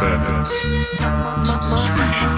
Bandits.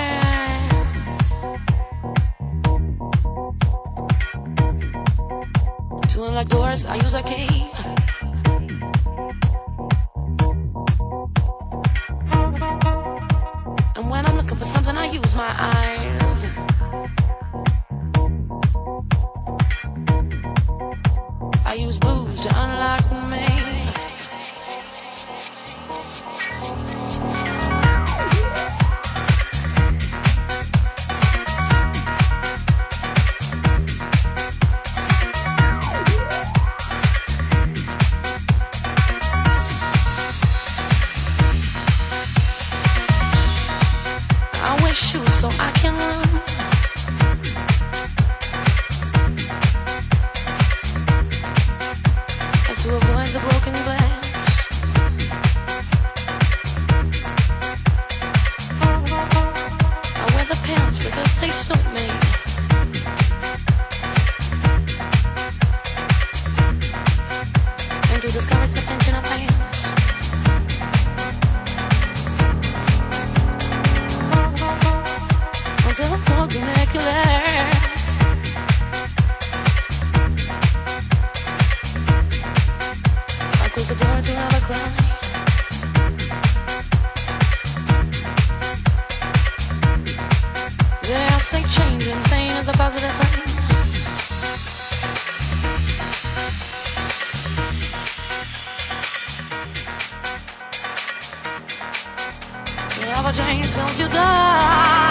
I can't say changing pain is a positive thing. You never change since you died.